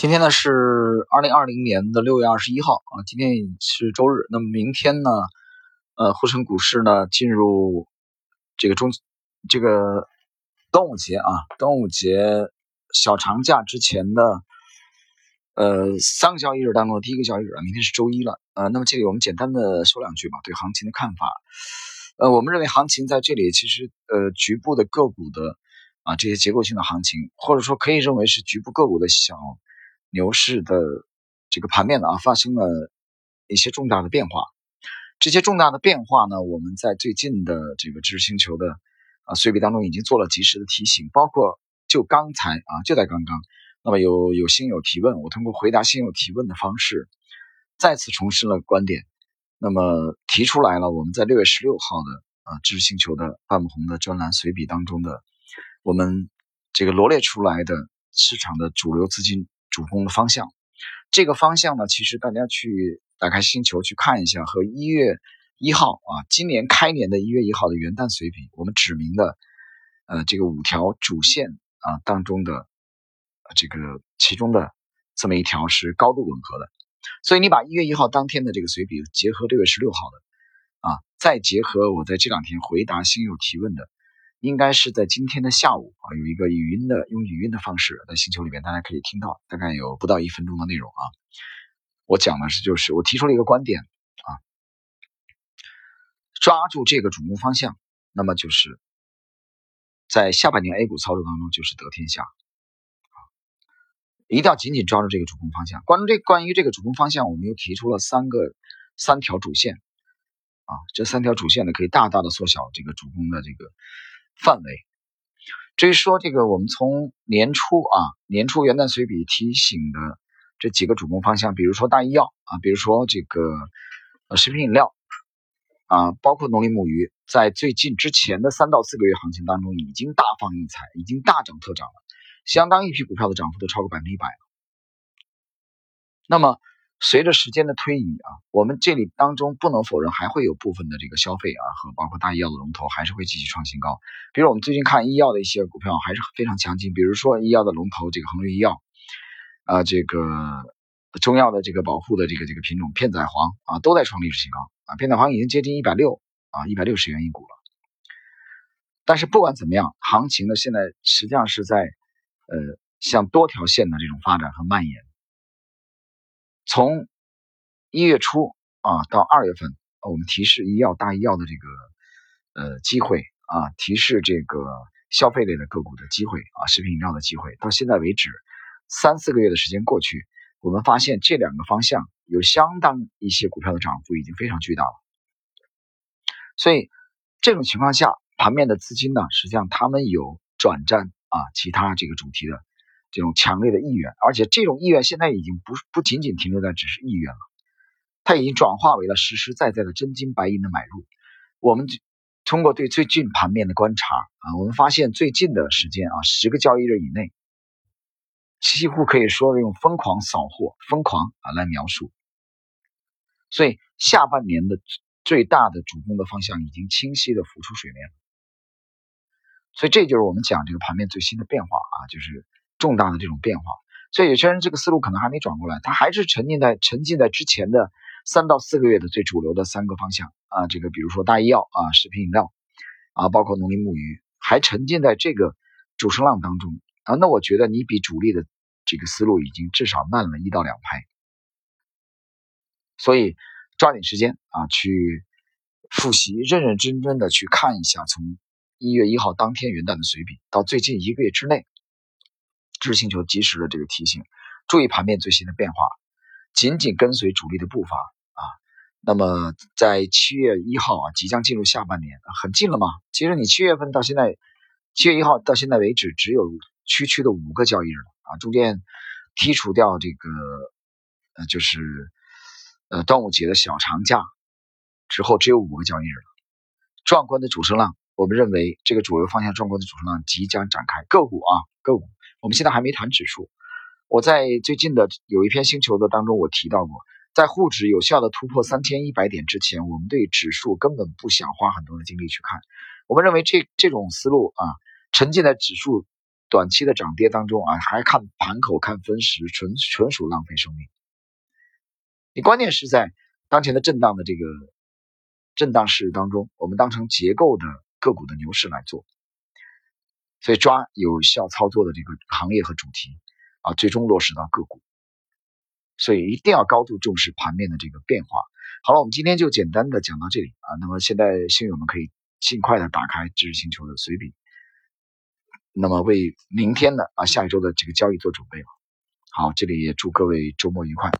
今天呢是二零二零年的六月二十一号啊，今天是周日。那么明天呢，呃，沪深股市呢进入这个中这个端午节啊，端午节小长假之前的呃三个交易日当中的第一个交易日啊，明天是周一了。呃，那么这里我们简单的说两句吧，对行情的看法。呃，我们认为行情在这里其实呃局部的个股的啊这些结构性的行情，或者说可以认为是局部个股的小。牛市的这个盘面呢啊，发生了一些重大的变化。这些重大的变化呢，我们在最近的这个知识星球的啊随笔当中已经做了及时的提醒，包括就刚才啊就在刚刚，那么有有新友提问，我通过回答新友提问的方式，再次重申了观点，那么提出来了我们在六月十六号的啊知识星球的半红的专栏随笔当中的我们这个罗列出来的市场的主流资金。主攻的方向，这个方向呢，其实大家去打开星球去看一下，和一月一号啊，今年开年的一月一号的元旦随笔，我们指明的呃这个五条主线啊当中的这个其中的这么一条是高度吻合的，所以你把一月一号当天的这个随笔结合六月十六号的啊，再结合我在这两天回答星友提问的。应该是在今天的下午啊，有一个语音的用语音的方式在星球里面，大家可以听到，大概有不到一分钟的内容啊。我讲的是，就是我提出了一个观点啊，抓住这个主攻方向，那么就是在下半年 A 股操作当中就是得天下啊，一定要紧紧抓住这个主攻方向。关于这关于这个主攻方向，我们又提出了三个三条主线啊，这三条主线呢可以大大的缩小这个主攻的这个。范围。至于说这个，我们从年初啊，年初元旦随笔提醒的这几个主攻方向，比如说大医药啊，比如说这个食品饮料啊，包括农林牧渔，在最近之前的三到四个月行情当中，已经大放异彩，已经大涨特涨了，相当一批股票的涨幅都超过百分之一百了。那么。随着时间的推移啊，我们这里当中不能否认还会有部分的这个消费啊和包括大医药的龙头还是会继续创新高。比如我们最近看医药的一些股票还是非常强劲，比如说医药的龙头这个恒瑞医药，啊这个中药的这个保护的这个这个品种片仔癀啊都在创历史新高啊，片仔癀已经接近一百六啊一百六十元一股了。但是不管怎么样，行情呢现在实际上是在呃向多条线的这种发展和蔓延。从一月初啊到二月份，我们提示医药、大医药的这个呃机会啊，提示这个消费类的个股的机会啊，食品饮料的机会。到现在为止，三四个月的时间过去，我们发现这两个方向有相当一些股票的涨幅已经非常巨大了。所以这种情况下，盘面的资金呢，实际上他们有转战啊其他这个主题的。这种强烈的意愿，而且这种意愿现在已经不不仅仅停留在只是意愿了，它已经转化为了实实在在的真金白银的买入。我们通过对最近盘面的观察啊，我们发现最近的时间啊，十个交易日以内，几乎可以说用疯狂扫货、疯狂啊来描述。所以下半年的最大的主攻的方向已经清晰的浮出水面。所以这就是我们讲这个盘面最新的变化啊，就是。重大的这种变化，所以有些人这个思路可能还没转过来，他还是沉浸在沉浸在之前的三到四个月的最主流的三个方向啊，这个比如说大医药啊、食品饮料啊，包括农林牧渔，还沉浸在这个主升浪当中啊。那我觉得你比主力的这个思路已经至少慢了一到两拍，所以抓紧时间啊，去复习，认认真真的去看一下，从一月一号当天元旦的随笔到最近一个月之内。知识星球及时的这个提醒，注意盘面最新的变化，紧紧跟随主力的步伐啊。那么在七月一号啊，即将进入下半年，很近了嘛。其实你七月份到现在，七月一号到现在为止，只有区区的五个交易日了啊。中间剔除掉这个呃，就是呃端午节的小长假之后，只有五个交易日了。壮观的主升浪，我们认为这个主流方向壮观的主升浪即将展开。个股啊，个股。我们现在还没谈指数，我在最近的有一篇星球的当中，我提到过，在沪指有效的突破三千一百点之前，我们对指数根本不想花很多的精力去看。我们认为这这种思路啊，沉浸在指数短期的涨跌当中啊，还看盘口看分时，纯纯属浪费生命。你关键是在当前的震荡的这个震荡市当中，我们当成结构的个股的牛市来做，所以抓有效操作的这个行业和主题啊，最终落实到个股。所以一定要高度重视盘面的这个变化。好了，我们今天就简单的讲到这里啊。那么现在新友们可以尽快的打开知识星球的随笔。那么为明天的啊下一周的这个交易做准备了。好，这里也祝各位周末愉快。